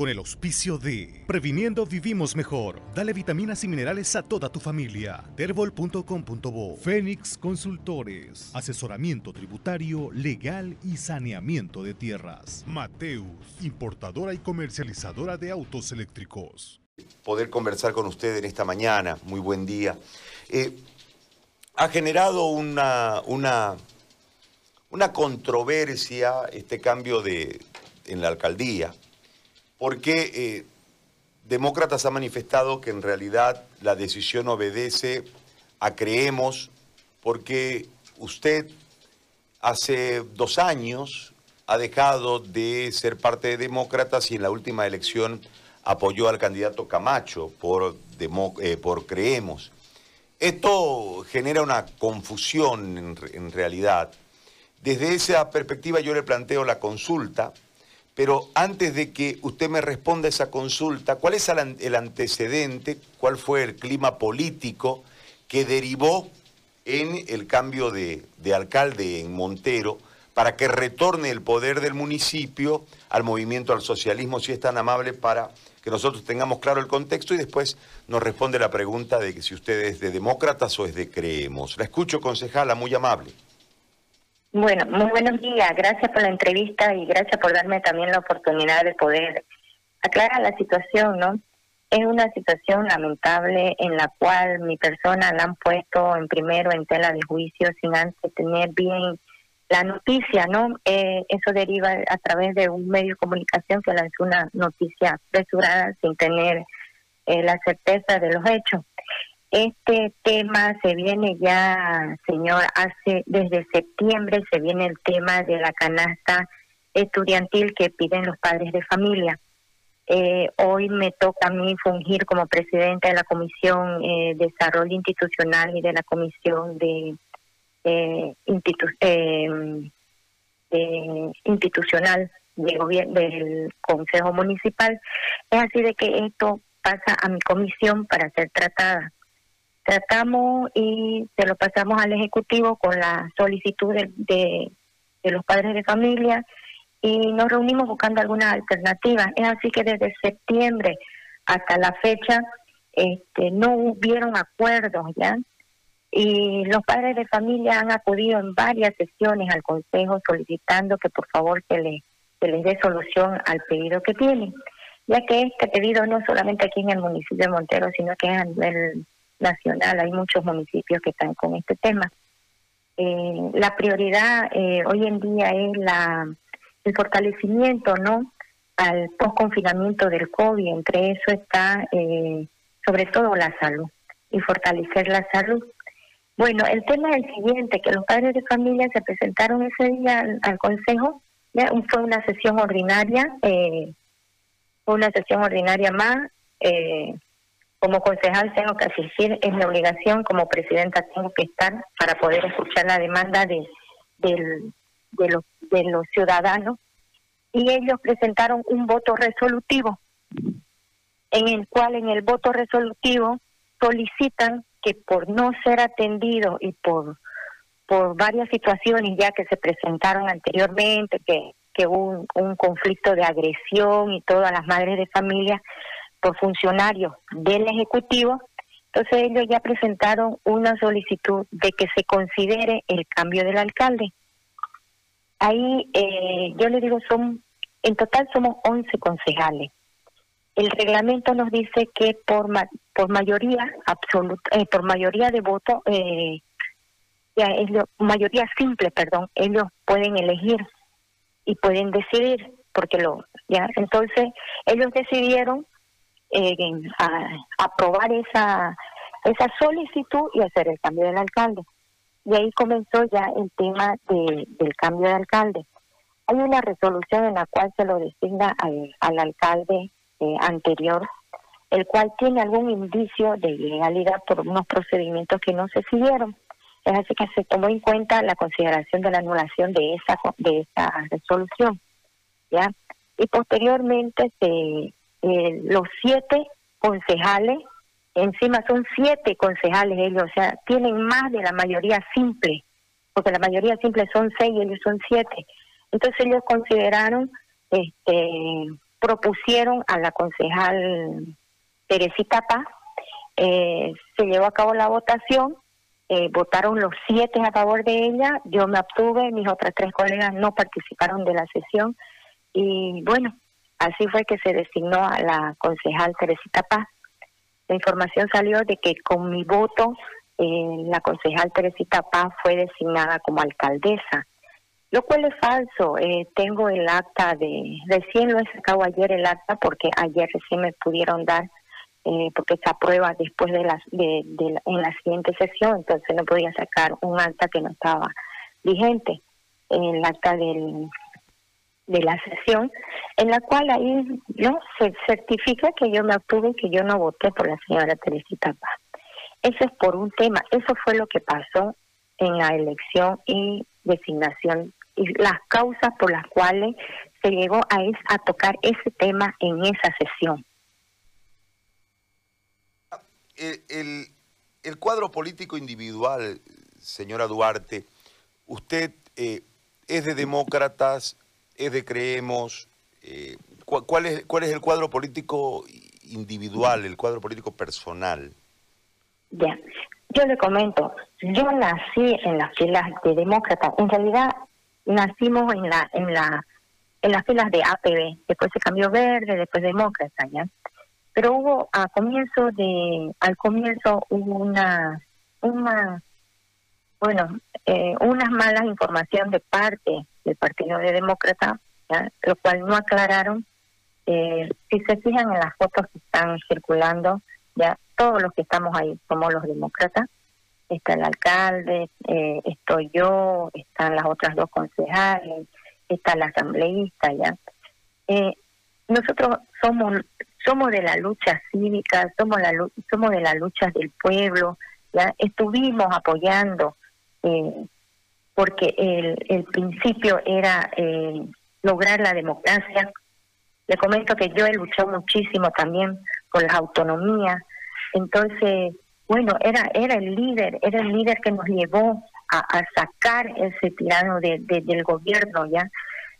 con el auspicio de Previniendo Vivimos Mejor. Dale vitaminas y minerales a toda tu familia. Terbol.com.bo Fénix Consultores. Asesoramiento tributario, legal y saneamiento de tierras. Mateus, importadora y comercializadora de autos eléctricos. Poder conversar con usted en esta mañana. Muy buen día. Eh, ha generado una, una, una controversia este cambio de, en la alcaldía porque eh, Demócratas ha manifestado que en realidad la decisión obedece a creemos porque usted hace dos años ha dejado de ser parte de Demócratas y en la última elección apoyó al candidato Camacho por, eh, por Creemos. Esto genera una confusión en, en realidad. Desde esa perspectiva yo le planteo la consulta pero antes de que usted me responda esa consulta, ¿cuál es el antecedente, cuál fue el clima político que derivó en el cambio de, alcalde en Montero para que retorne el poder del municipio al movimiento al socialismo, si es tan amable para que nosotros tengamos claro el contexto y después nos responde la pregunta de que si usted es de demócratas o es de creemos. La escucho, concejala, muy amable. Bueno, muy buenos días. Gracias por la entrevista y gracias por darme también la oportunidad de poder aclarar la situación, ¿no? Es una situación lamentable en la cual mi persona la han puesto en primero en tela de juicio sin antes tener bien la noticia, ¿no? Eh, eso deriva a través de un medio de comunicación que lanzó una noticia apresurada sin tener eh, la certeza de los hechos. Este tema se viene ya, señor, hace desde septiembre se viene el tema de la canasta estudiantil que piden los padres de familia. Eh, hoy me toca a mí fungir como presidenta de la Comisión eh, de Desarrollo Institucional y de la Comisión de, eh, eh Institucional de gobierno, del Consejo Municipal. Es así de que esto pasa a mi comisión para ser tratada tratamos y se lo pasamos al Ejecutivo con la solicitud de, los padres de familia y nos reunimos buscando alguna alternativa. Es así que desde septiembre hasta la fecha este, no hubieron acuerdos ya y los padres de familia han acudido en varias sesiones al Consejo solicitando que por favor se les, se les dé solución al pedido que tienen, ya que este pedido no solamente aquí en el municipio de Montero, sino que es a nivel nacional. Hay muchos municipios que están con este tema. Eh, la prioridad eh, hoy en día es la el fortalecimiento, ¿no? Al post-confinamiento del COVID. Entre eso está, eh, sobre todo, la salud y fortalecer la salud. Bueno, el tema es el siguiente, que los padres de familia se presentaron ese día al, Consejo, ya fue una sesión ordinaria, eh, fue una sesión ordinaria más, eh, como concejal tengo que asistir, es mi obligación, como presidenta tengo que estar para poder escuchar la demanda de, de, los, de los ciudadanos. Y ellos presentaron un voto resolutivo, en el cual en el voto resolutivo solicitan que por no ser atendido y por, por varias situaciones ya que se presentaron anteriormente, que, hubo un conflicto de agresión y todas las madres de familia, por funcionarios del Ejecutivo, entonces ellos ya presentaron una solicitud de que se considere el cambio del alcalde. Ahí eh, yo le digo, son en total somos 11 concejales. El reglamento nos dice que por por mayoría absoluta, eh, por mayoría de voto, eh, ya ellos, mayoría simple, perdón, ellos pueden elegir y pueden decidir, porque lo, ya, entonces ellos decidieron eh, a, aprobar esa, esa solicitud y hacer el cambio del alcalde. Y ahí comenzó ya el tema de, del cambio de alcalde. Hay una resolución en la cual se lo designa al, al alcalde eh, anterior, el cual tiene algún indicio de ilegalidad por unos procedimientos que no se siguieron. Es así que se tomó en cuenta la consideración de la anulación de esa de esa resolución, ¿ya? Y posteriormente se eh, los siete concejales, encima son siete concejales ellos, o sea, tienen más de la mayoría simple, porque la mayoría simple son seis y ellos son siete. Entonces ellos consideraron este propusieron a la concejal Teresita Paz, eh, se llevó a cabo la votación, eh, votaron los siete a favor de ella, yo me abstuve, mis otras tres colegas no participaron de la sesión y bueno, así fue que se designó a la concejal Teresita Paz. La información salió de que con mi voto eh, la concejal Teresita Paz fue designada como alcaldesa, lo cual es falso. Eh, tengo el acta de, recién lo he sacado ayer el acta porque ayer recién me pudieron dar, eh, porque se aprueba después de, las, de, en la siguiente sesión, entonces no podía sacar un acta que no estaba vigente, el acta del, de la sesión, en la cual ahí no se certifica que yo me obtuve que yo no voté por la señora Teresita Paz. Eso es por un tema, eso fue lo que pasó en la elección y designación y las causas por las cuales se llegó a, a tocar ese tema en esa sesión. El, el, cuadro político individual, señora Duarte, usted eh, es de demócratas, es de creemos, eh, ¿cuál, es, ¿cuál es el cuadro político individual, el cuadro político personal? Ya, yo le comento, yo nací en las filas de demócratas, en realidad nacimos en la en la en las filas de APB, después se cambió verde, después demócrata, ¿ya? Pero hubo a comienzo de al comienzo hubo una una bueno, eh, una mala información de parte del Partido de Demócrata, ¿ya? lo cual no aclararon. Eh, si se fijan en las fotos que están circulando, ya todos los que estamos ahí somos los demócratas. Está el alcalde, eh, estoy yo, están las otras dos concejales, está la asambleísta, ¿ya? Eh, nosotros somos somos de la lucha cívica, somos la somos de la lucha del pueblo, ya estuvimos apoyando eh, porque el, el principio era eh, lograr la democracia. Le comento que yo he luchado muchísimo también por las autonomías, entonces, bueno, era, era el líder, era el líder que nos llevó a, sacar ese tirano de, del gobierno, ¿ya?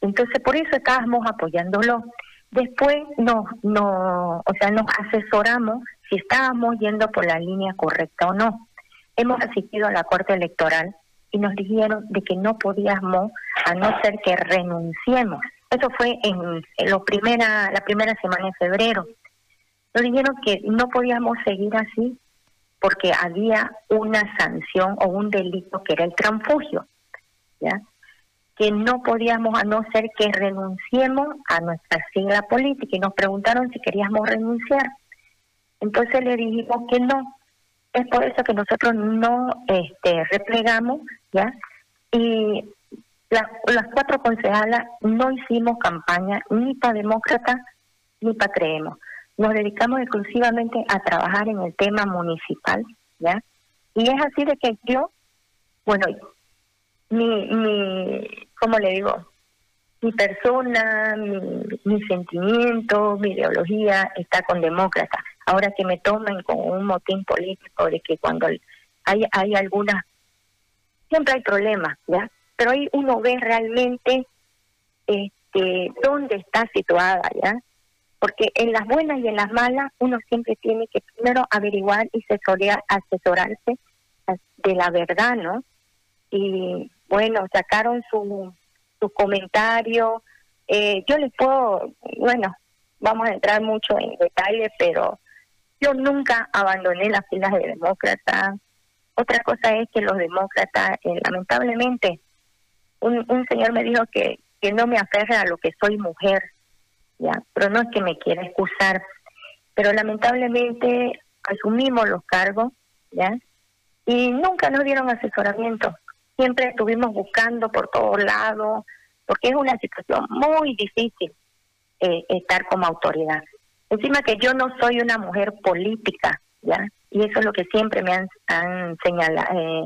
Entonces, por eso estábamos apoyándolo. Después nos, no, o sea, nos asesoramos si estábamos yendo por la línea correcta o no. Hemos asistido a la Corte Electoral y nos dijeron de que no podíamos, a no ser que renunciemos. Eso fue en, la primera semana de febrero. Nos dijeron que no podíamos seguir así porque había una sanción o un delito que era el transfugio, ¿ya? que no podíamos a no ser que renunciemos a nuestra sigla política y nos preguntaron si queríamos renunciar. Entonces le dijimos que no. Es por eso que nosotros no este, replegamos, ¿ya? Y las cuatro concejalas no hicimos campaña ni para demócrata ni para creemos nos dedicamos exclusivamente a trabajar en el tema municipal, ¿ya? Y es así de que yo, bueno, mi, mi ¿cómo le digo? Mi persona, mi, mi sentimiento, mi ideología está con demócrata. Ahora que me tomen con un motín político de que cuando hay, hay algunas, siempre hay problemas, ¿ya? Pero ahí uno ve realmente este, dónde está situada, ¿ya? porque en las buenas y en las malas uno siempre tiene que primero averiguar y asesorarse de la verdad, ¿no? Y bueno, sacaron su, su comentario. Eh, yo les puedo, bueno, vamos a entrar mucho en detalle, pero yo nunca abandoné las filas de demócratas. Otra cosa es que los demócratas, eh, lamentablemente, un, un señor me dijo que, que no me aferre a lo que soy mujer pero no es que me quiera excusar, pero lamentablemente asumimos los cargos, ¿ya? Y nunca nos dieron asesoramiento. Siempre estuvimos buscando por todos lados, porque es una situación muy difícil eh, estar como autoridad. Encima que yo no soy una mujer política, ¿ya? Y eso es lo que siempre me han, han señalado, eh,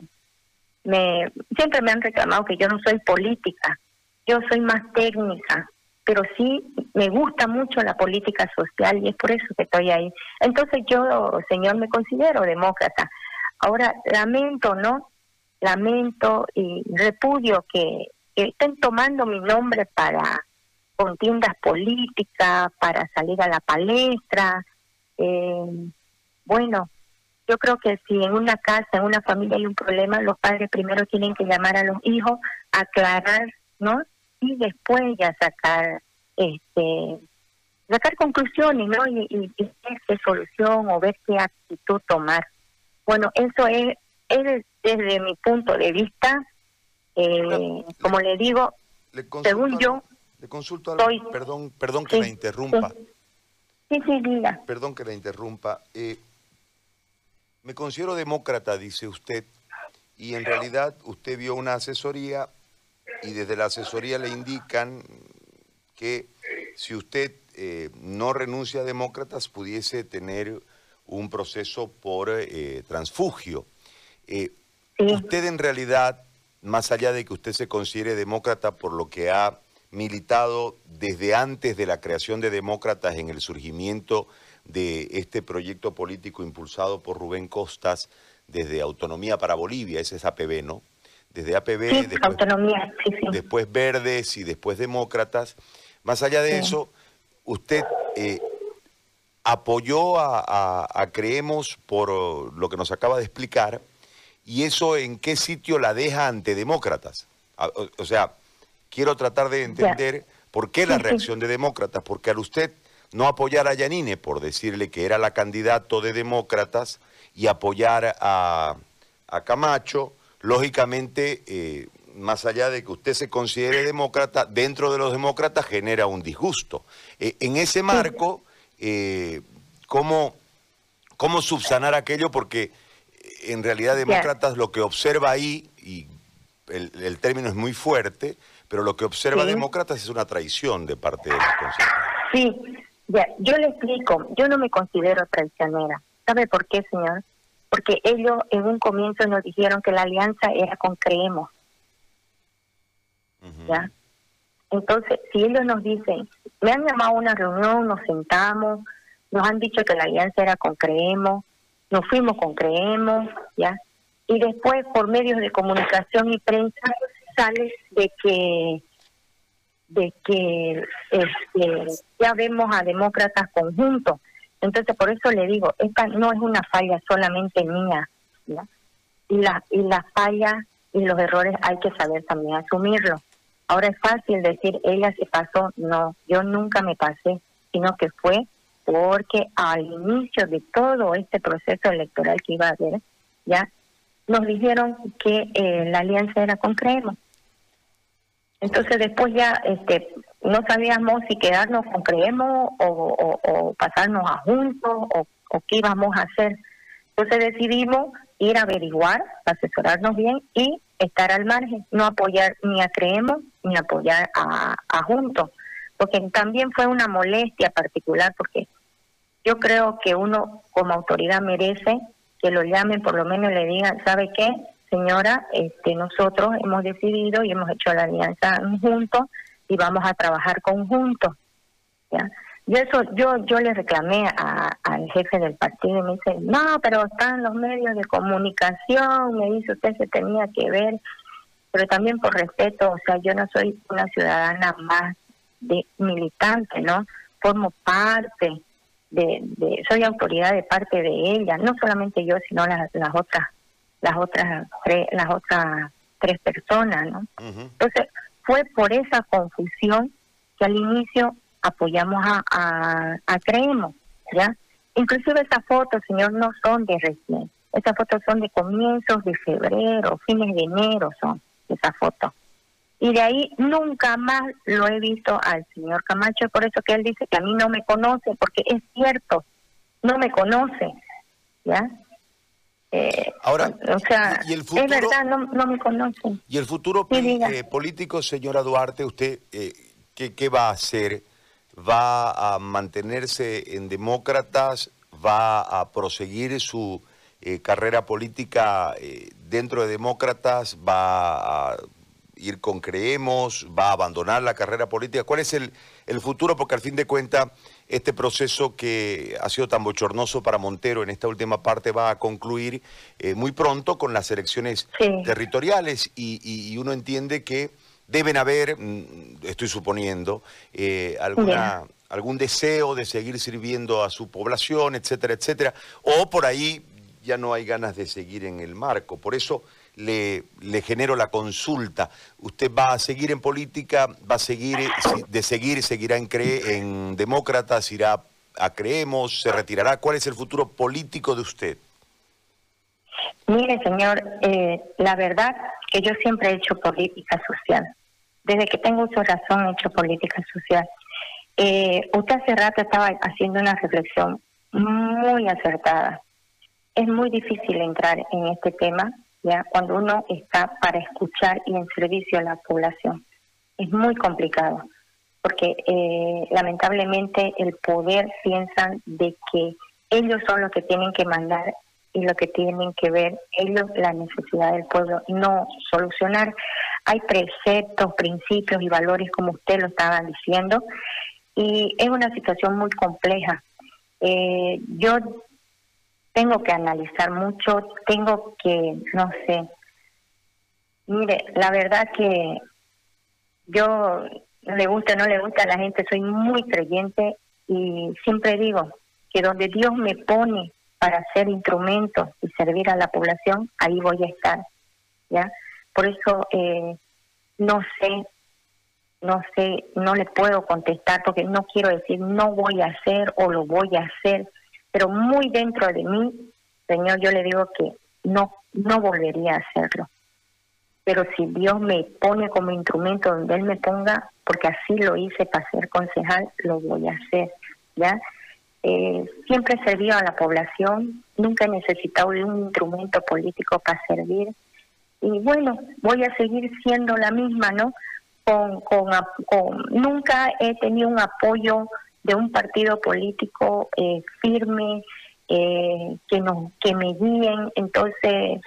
me, siempre me han reclamado que yo no soy política, yo soy más técnica, pero sí me gusta mucho la política social y es por eso que estoy ahí. Entonces yo, señor, me considero demócrata. Ahora, lamento, ¿no? Lamento y repudio que, estén tomando mi nombre para contiendas políticas para salir a la palestra. Eh, bueno, yo creo que si en una casa, en una familia hay un problema, los padres primero tienen que llamar a los hijos, aclarar, ¿no? Y después ya sacar, este, sacar conclusiones, ¿no? Y, y, ver qué solución o ver qué actitud tomar. Bueno, eso es, es desde mi punto de vista, eh, como le, digo, según yo, le consulto algo, perdón, perdón que la interrumpa. Sí, sí, diga. Perdón que la interrumpa. Eh, me considero demócrata, dice usted, y en realidad usted vio una asesoría y desde la asesoría le indican que si usted eh, no renuncia a demócratas pudiese tener un proceso por eh, transfugio. Usted en realidad, más allá de que usted se considere demócrata por lo que ha militado desde antes de la creación de Demócratas en el surgimiento de este proyecto político impulsado por Rubén Costas desde Autonomía para Bolivia, ese es APB, ¿no? Desde APB, después, autonomía, después Verdes y después Demócratas. Más allá de eso, usted eh, apoyó a, Creemos por lo que nos acaba de explicar, y eso en qué sitio la deja ante Demócratas. o sea, quiero tratar de entender por qué la reacción de demócratas, porque al usted no apoyar a Yanine por decirle que era la candidato de demócratas y apoyar a, Camacho, lógicamente, eh, más allá de que usted se considere demócrata, dentro de los demócratas genera un disgusto. Eh, en ese marco, eh, ¿cómo, ¿cómo subsanar aquello? Porque en realidad demócratas lo que observa ahí, y el término es muy fuerte, pero lo que observa Demócratas es una traición de parte de los consejeros. Sí, ya, yo le explico, yo no me considero traicionera. ¿Sabe por qué, señor? Porque ellos en un comienzo nos dijeron que la alianza era con Creemos. ¿Ya? Entonces, si ellos nos dicen, me han llamado a una reunión, nos sentamos, nos han dicho que la alianza era con Creemos, nos fuimos con Creemos, ¿ya? Y después, por medios de comunicación y prensa, sale de que de que este, ya vemos a demócratas conjuntos. Entonces, por eso le digo, esta no es una falla solamente mía, Y la y las fallas y los errores hay que saber también asumirlo. Ahora es fácil decir, ella se pasó. No, yo nunca me pasé, sino que fue porque al inicio de todo este proceso electoral que iba a haber, ya nos dijeron que eh, la alianza era con Crema. Entonces después ya este no sabíamos si quedarnos con Creemos o, pasarnos a juntos o, qué íbamos a hacer. Entonces decidimos ir a averiguar, asesorarnos bien y estar al margen, no apoyar ni a Creemos ni apoyar a, a Juntos, porque también fue una molestia particular, porque yo creo que uno como autoridad merece que lo llamen, por lo menos le digan, ¿sabe qué? Señora, este, nosotros hemos decidido y hemos hecho la alianza juntos y vamos a trabajar conjuntos. ¿ya? Eso yo yo le reclamé al jefe del partido y me dice, no, pero están los medios de comunicación, me dice usted se tenía que ver, pero también por respeto, o sea, yo no soy una ciudadana más de militante, ¿no? Formo parte de, de soy autoridad de parte de ella, no solamente yo, sino las, las otras las otras tres, las otras tres personas, ¿no? Entonces, fue por esa confusión que al inicio apoyamos a, a, Creemos, ¿ya? Inclusive esas fotos, señor, no son de recién. Esas fotos son de comienzos de febrero, fines de enero son esas fotos. Y de ahí nunca más lo he visto al señor Camacho, por eso que él dice que a mí no me conoce, porque es cierto, no me conoce, ¿ya? Eh, Ahora, o sea, ¿y el futuro, es verdad, no, me conocen. ¿Y el futuro eh, político, señora Duarte, usted eh, ¿qué, qué va a hacer? ¿Va a mantenerse en demócratas? ¿Va a proseguir su carrera política dentro de demócratas? ¿Va a ir con Creemos? ¿Va a abandonar la carrera política? ¿Cuál es el, el futuro? Porque al fin de cuentas este proceso que ha sido tan bochornoso para Montero en esta última parte va a concluir eh, muy pronto con las elecciones territoriales y, uno entiende que deben haber, mm, estoy suponiendo, eh, alguna, algún deseo de seguir sirviendo a su población, etcétera, etcétera, o por ahí ya no hay ganas de seguir en el marco. Por eso le, le genero la consulta. ¿Usted va a seguir en política? ¿Va a seguir, de seguir, seguirá en, cree, en demócratas? ¿Irá a Creemos? ¿Se retirará? ¿Cuál es el futuro político de usted? Mire, señor, eh, la verdad que yo siempre he hecho política social. Desde que tengo su razón he hecho política social. Eh, usted hace rato estaba haciendo una reflexión muy acertada. Es muy difícil entrar en este tema ya cuando uno está para escuchar y en servicio a la población. Es muy complicado porque eh, lamentablemente el poder piensan de que ellos son los que tienen que mandar y lo que tienen que ver ellos la necesidad del pueblo no solucionar. Hay preceptos, principios y valores como usted lo estaba diciendo y es una situación muy compleja. Eh, yo tengo que analizar mucho, tengo que, no sé, mire, la verdad que yo le gusta o no le gusta a la gente, soy muy creyente y siempre digo que donde Dios me pone para ser instrumento y servir a la población, ahí voy a estar, ¿ya? Por eso eh, no sé, no sé, no le puedo contestar porque no quiero decir no voy a hacer o lo voy a hacer, pero muy dentro de mí, Señor, yo le digo que no, no volvería a hacerlo. Pero si Dios me pone como instrumento donde Él me ponga, porque así lo hice para ser concejal, lo voy a hacer, ¿ya? Eh, siempre he servido a la población, nunca he necesitado de un instrumento político para servir. Y bueno, voy a seguir siendo la misma, ¿no? Con, con, nunca he tenido un apoyo de un partido político eh, firme, eh, que, nos, que me guíen. Entonces,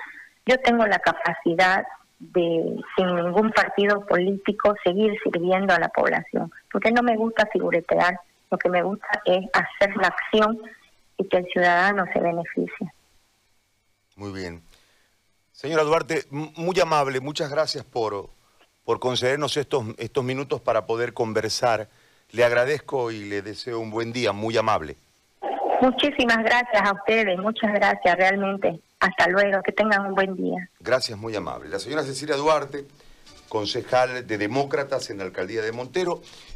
yo tengo la capacidad de, sin ningún partido político, seguir sirviendo a la población, porque no me gusta figuretear lo que me gusta es hacer la acción y que el ciudadano se beneficie. Muy bien. Señora Duarte, muy amable, muchas gracias por, por concedernos estos, estos minutos para poder conversar. Le agradezco y le deseo un buen día, muy amable. Muchísimas gracias a ustedes, muchas gracias realmente. Hasta luego, que tengan un buen día. Gracias, muy amable. La señora Cecilia Duarte concejal de Demócratas en la alcaldía de Montero.